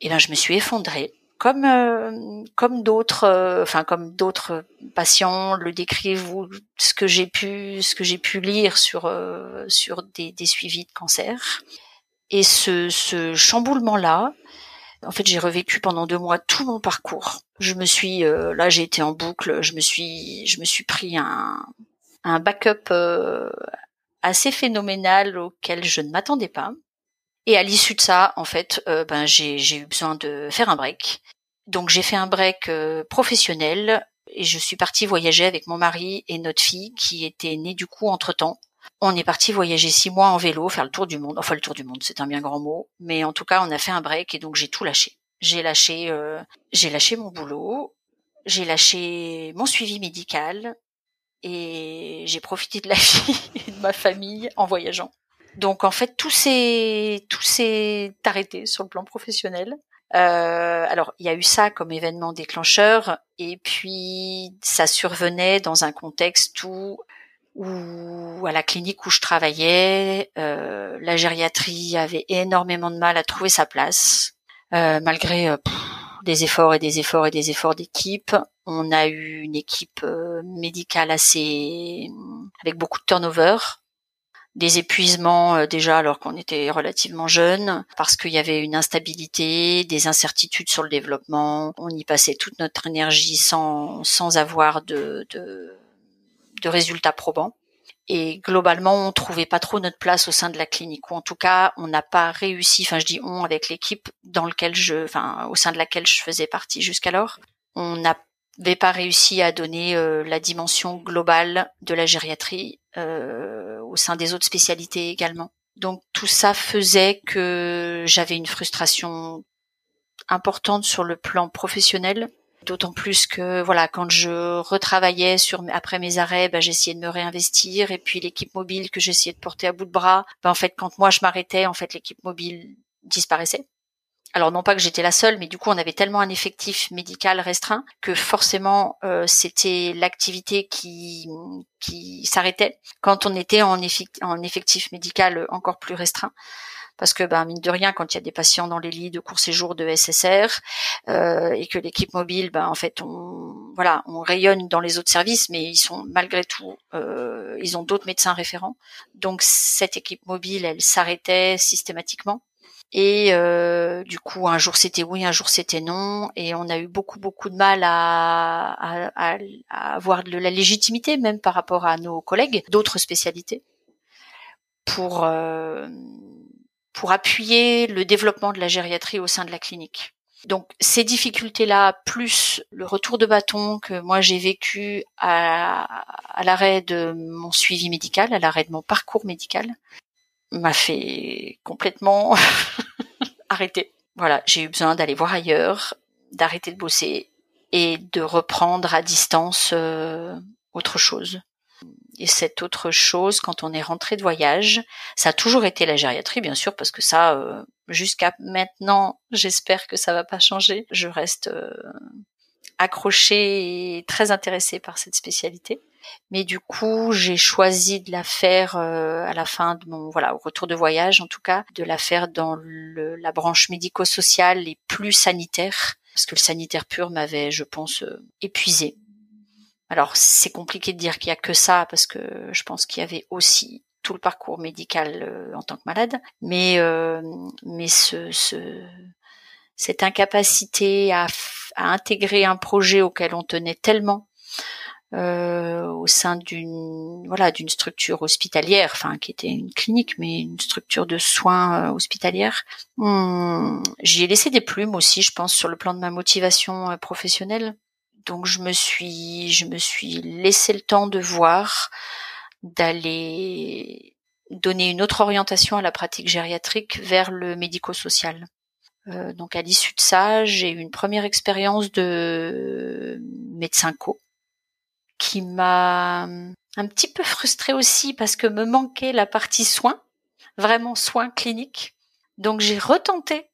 Et eh ben, je me suis effondrée comme euh, comme d'autres euh, enfin comme d'autres patients le décrivent ou ce que j'ai pu ce que j'ai pu lire sur euh, sur des, des, suivis de cancer. Et ce, ce chamboulement là en fait j'ai revécu pendant deux mois tout mon parcours. Je me suis là j'ai été en boucle. Je me suis je me suis pris un un backup assez phénoménal auquel je ne m'attendais pas et à l'issue de ça, en fait, euh, ben j'ai eu besoin de faire un break. Donc j'ai fait un break euh, professionnel et je suis partie voyager avec mon mari et notre fille qui était née du coup entre temps. On est parti voyager six mois en vélo, faire le tour du monde. Enfin le tour du monde, c'est un bien grand mot, mais en tout cas on a fait un break et donc j'ai tout lâché. J'ai lâché, euh, j'ai lâché mon boulot, j'ai lâché mon suivi médical et j'ai profité de la vie et de ma famille en voyageant. Donc en fait, tout s'est tout s'est arrêté sur le plan professionnel. Euh, alors il y a eu ça comme événement déclencheur, et puis ça survenait dans un contexte où où à la clinique où je travaillais, euh, la gériatrie avait énormément de mal à trouver sa place, euh, malgré euh, des efforts et des efforts et des efforts d'équipe. On a eu une équipe euh, médicale assez avec beaucoup de turnover des épuisements euh, déjà alors qu'on était relativement jeune, parce qu'il y avait une instabilité, des incertitudes sur le développement. On y passait toute notre énergie sans, sans avoir de, de, de résultats probants. Et globalement, on trouvait pas trop notre place au sein de la clinique, ou en tout cas, on n'a pas réussi. Enfin, je dis on avec l'équipe dans lequel je, enfin, au sein de laquelle je faisais partie jusqu'alors. On n'a n'avait pas réussi à donner euh, la dimension globale de la gériatrie euh, au sein des autres spécialités également. Donc tout ça faisait que j'avais une frustration importante sur le plan professionnel. D'autant plus que voilà, quand je retravaillais sur après mes arrêts, ben, j'essayais de me réinvestir et puis l'équipe mobile que j'essayais de porter à bout de bras, ben, en fait quand moi je m'arrêtais, en fait l'équipe mobile disparaissait alors non pas que j'étais la seule, mais du coup on avait tellement un effectif médical restreint que forcément euh, c'était l'activité qui qui s'arrêtait quand on était en, effectif médical encore plus restreint. Parce que ben mine de rien quand il y a des patients dans les lits de court séjour de SSR euh, et que l'équipe mobile ben en fait on voilà on rayonne dans les autres services mais ils sont malgré tout euh, ils ont d'autres médecins référents. Donc cette équipe mobile elle s'arrêtait systématiquement et euh, du coup, un jour c'était oui, un jour c'était non, et on a eu beaucoup beaucoup de mal à, avoir de la légitimité même par rapport à nos collègues d'autres spécialités pour euh, pour appuyer le développement de la gériatrie au sein de la clinique. Donc ces difficultés-là, plus le retour de bâton que moi j'ai vécu à l'arrêt de mon suivi médical, à l'arrêt de mon parcours médical, m'a fait complètement arrêter. Voilà, j'ai eu besoin d'aller voir ailleurs, d'arrêter de bosser et de reprendre à distance euh, autre chose. Et cette autre chose, quand on est rentré de voyage, ça a toujours été la gériatrie, bien sûr, parce que ça, euh, jusqu'à maintenant, j'espère que ça va pas changer. Je reste euh, accrochée et très intéressée par cette spécialité. Mais du coup, j'ai choisi de la faire euh, à la fin de mon voilà au retour de voyage, en tout cas, de la faire dans le, la branche médico-sociale et plus sanitaire, parce que le sanitaire pur m'avait, je pense, euh, épuisé. Alors c'est compliqué de dire qu'il y a que ça, parce que je pense qu'il y avait aussi tout le parcours médical euh, en tant que malade, mais mais ce, ce cette incapacité à, à intégrer un projet auquel on tenait tellement euh, au sein d'une voilà d'une structure hospitalière, enfin qui était une clinique, mais une structure de soins euh, hospitalière. Hmm, j'y ai laissé des plumes aussi, je pense, sur le plan de ma motivation euh, professionnelle. Donc je me suis je me suis laissé le temps de voir, d'aller donner une autre orientation à la pratique gériatrique vers le médico-social. Euh, donc à l'issue de ça, j'ai eu une première expérience de médecin co qui m'a un petit peu frustrée aussi parce que me manquait la partie soins, vraiment soins cliniques. Donc j'ai retenté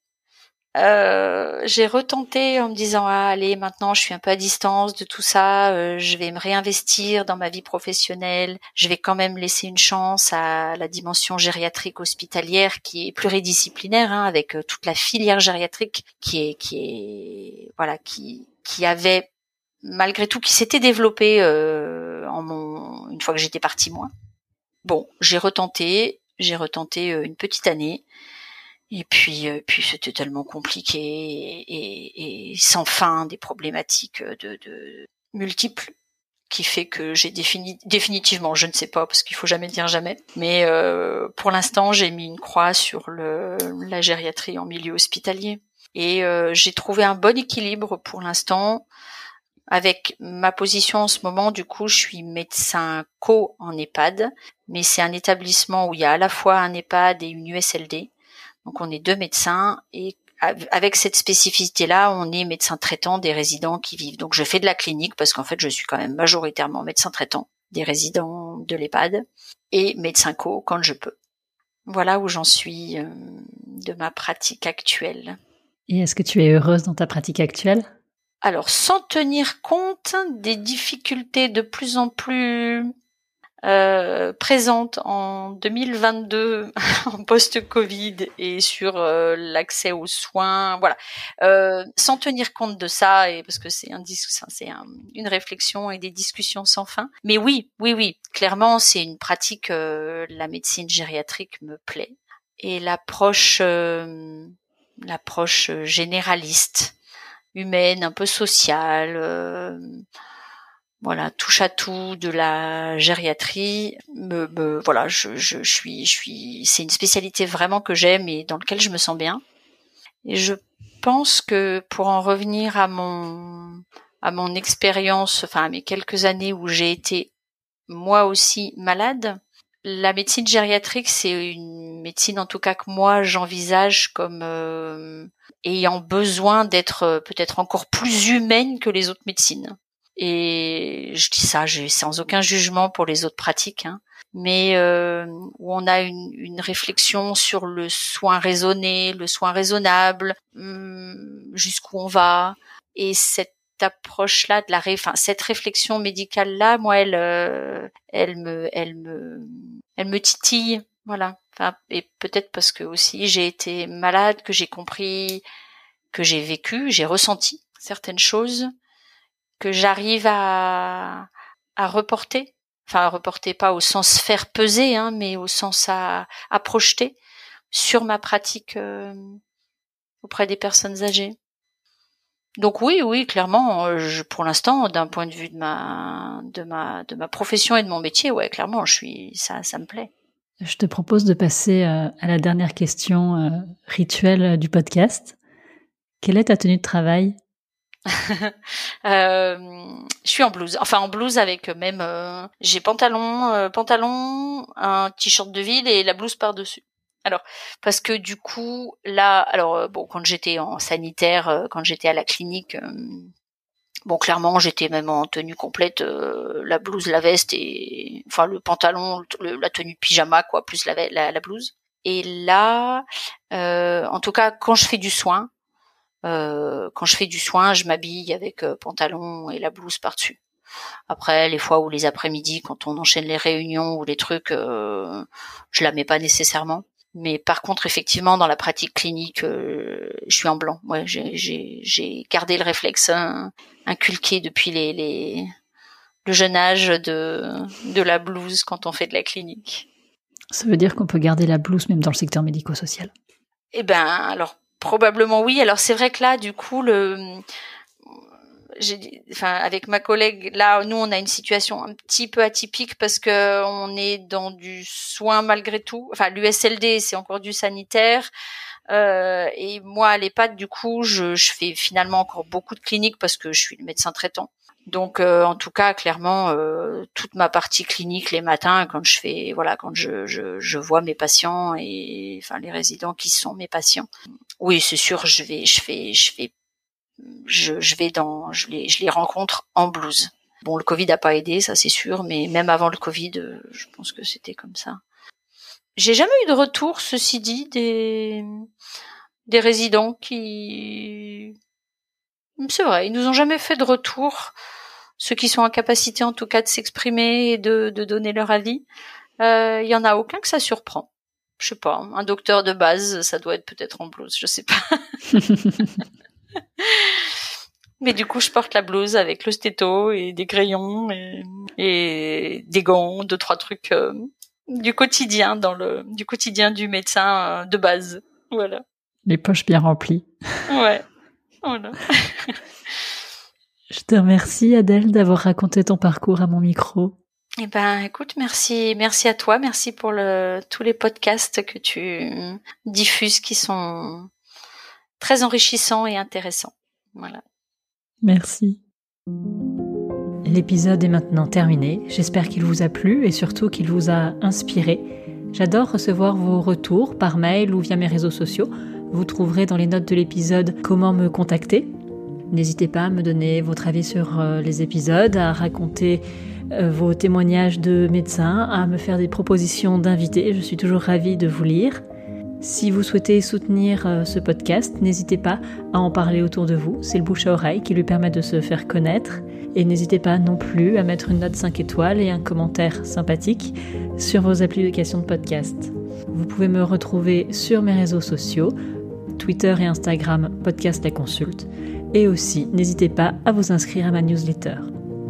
euh, j'ai retenté en me disant ah, allez maintenant je suis un peu à distance de tout ça, euh, je vais me réinvestir dans ma vie professionnelle, je vais quand même laisser une chance à la dimension gériatrique hospitalière qui est pluridisciplinaire hein, avec euh, toute la filière gériatrique qui est qui est voilà qui qui avait malgré tout qui s'était développée en mon une fois que j'étais partie moi. Bon, j'ai retenté, j'ai retenté une petite année. Et puis, euh, puis c'était tellement compliqué et, et, sans fin des problématiques de, de multiples qui fait que j'ai défini définitivement, je ne sais pas parce qu'il faut jamais dire jamais, mais euh, pour l'instant j'ai mis une croix sur le, la gériatrie en milieu hospitalier. Et euh, j'ai trouvé un bon équilibre pour l'instant avec ma position en ce moment. Du coup, je suis médecin co en EHPAD, mais c'est un établissement où il y a à la fois un EHPAD et une USLD. Donc on est deux médecins et avec cette spécificité-là, on est médecin traitant des résidents qui vivent. Donc je fais de la clinique parce qu'en fait je suis quand même majoritairement médecin traitant des résidents de l'EHPAD et médecin co quand je peux. Voilà où j'en suis euh, de ma pratique actuelle. Et est-ce que tu es heureuse dans ta pratique actuelle? Alors sans tenir compte des difficultés de plus en plus euh, présente en 2022 en post-Covid et sur euh, l'accès aux soins, voilà, euh, sans tenir compte de ça et parce que c'est un c'est un, une réflexion et des discussions sans fin. Mais oui, oui, oui, clairement, c'est une pratique. la médecine gériatrique me plaît et l'approche, l'approche généraliste, humaine, un peu sociale voilà touche à tout de la gériatrie. Me, me voilà je, suis je suis c'est une spécialité vraiment que j'aime et dans lequel je me sens bien. Et je pense que pour en revenir à mon à mon expérience enfin à mes quelques années où j'ai été moi aussi malade la médecine gériatrique c'est une médecine en tout cas que moi j'envisage comme euh, ayant besoin d'être euh, peut-être encore plus humaine que les autres médecines. Et je dis ça, sans aucun jugement pour les autres pratiques, hein, mais euh, où on a une, une, réflexion sur le soin raisonné, le soin raisonnable, hum, jusqu'où on va, et cette approche-là de la, ré... enfin cette réflexion médicale-là, moi, elle, euh, elle me, elle me, elle me titille, voilà. Enfin, et peut-être parce que aussi j'ai été malade, que j'ai compris, que j'ai vécu, j'ai ressenti certaines choses que j'arrive à, à reporter, enfin à reporter pas au sens faire peser, hein, mais au sens à, à projeter sur ma pratique euh, auprès des personnes âgées. Donc oui, oui, clairement, euh, je, pour l'instant, d'un point de vue de ma, de ma, de ma profession et de mon métier, ouais, clairement, je suis, ça, ça me plaît. Je te propose de passer euh, à la dernière question rituelle du podcast. Quelle est ta tenue de travail? Euh, je suis en blouse, enfin en blouse avec même euh, j'ai pantalon, euh, pantalon, un t-shirt de ville et la blouse par dessus. Alors parce que du coup là, alors euh, bon quand j'étais en sanitaire, quand j'étais à la clinique, bon clairement j'étais même en tenue complète, la blouse, la veste et enfin le pantalon, la tenue pyjama quoi, plus la, la, la blouse. Et là, en tout cas quand je fais du soin, euh, quand je fais du soin, je m'habille avec euh, pantalon et la blouse par-dessus. Après, les fois où les après-midi, quand on enchaîne les réunions ou les trucs, euh, je la mets pas nécessairement. Mais par contre, effectivement, dans la pratique clinique, euh, je suis en blanc. Ouais, j'ai gardé le réflexe inculqué depuis les, les, le jeune âge de, de la blouse quand on fait de la clinique. Ça veut dire qu'on peut garder la blouse même dans le secteur médico-social? Eh ben, alors Probablement oui. Alors c'est vrai que là, du coup, le, enfin, avec ma collègue, là, nous, on a une situation un petit peu atypique parce que on est dans du soin malgré tout. Enfin, l'USLD, c'est encore du sanitaire. Euh, et moi, à l'EHPAD, du coup, je, je, fais finalement encore beaucoup de cliniques parce que je suis le médecin traitant. Donc, euh, en tout cas, clairement, euh, toute ma partie clinique les matins, quand je fais, voilà, quand je, je, je, vois mes patients et enfin les résidents qui sont mes patients. Oui, c'est sûr, je vais, je fais, je fais, je, je vais dans, je les, je les rencontre en blouse. Bon, le Covid a pas aidé, ça c'est sûr, mais même avant le Covid, euh, je pense que c'était comme ça. J'ai jamais eu de retour, ceci dit, des des résidents qui, c'est vrai, ils nous ont jamais fait de retour. Ceux qui sont en capacité, en tout cas, de s'exprimer et de, de, donner leur avis, euh, il y en a aucun que ça surprend. Je sais pas, un docteur de base, ça doit être peut-être en blouse, je sais pas. Mais du coup, je porte la blouse avec le stéto et des crayons et, des gants, deux trois trucs euh, du quotidien dans le du quotidien du médecin euh, de base. Voilà. Les poches bien remplies. Ouais. Voilà. Je te remercie Adèle d'avoir raconté ton parcours à mon micro. Eh ben, écoute, merci, merci à toi, merci pour le, tous les podcasts que tu diffuses qui sont très enrichissants et intéressants. Voilà. Merci. L'épisode est maintenant terminé. J'espère qu'il vous a plu et surtout qu'il vous a inspiré. J'adore recevoir vos retours par mail ou via mes réseaux sociaux. Vous trouverez dans les notes de l'épisode comment me contacter. N'hésitez pas à me donner votre avis sur euh, les épisodes, à raconter euh, vos témoignages de médecins, à me faire des propositions d'invités. Je suis toujours ravie de vous lire. Si vous souhaitez soutenir euh, ce podcast, n'hésitez pas à en parler autour de vous. C'est le bouche à oreille qui lui permet de se faire connaître. Et n'hésitez pas non plus à mettre une note 5 étoiles et un commentaire sympathique sur vos applications de podcast. Vous pouvez me retrouver sur mes réseaux sociaux, Twitter et Instagram, podcast la consulte. Et aussi, n'hésitez pas à vous inscrire à ma newsletter.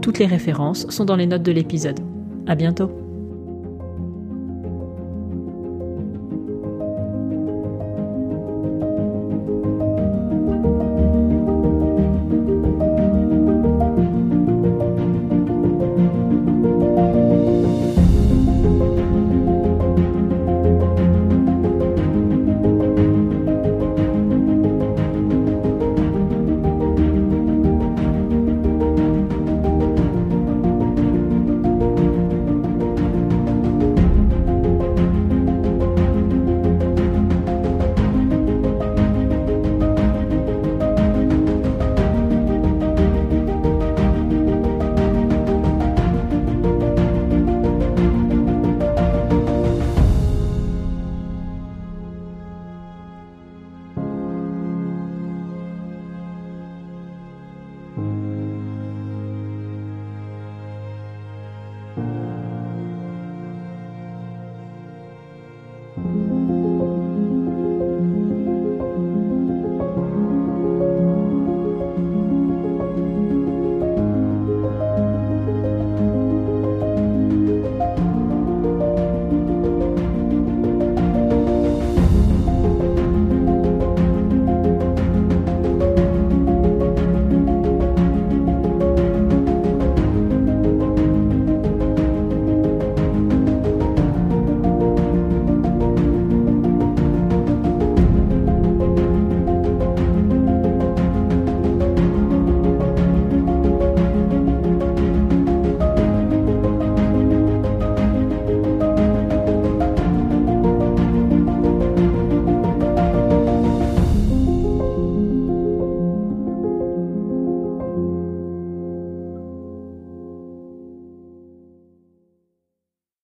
Toutes les références sont dans les notes de l'épisode. À bientôt!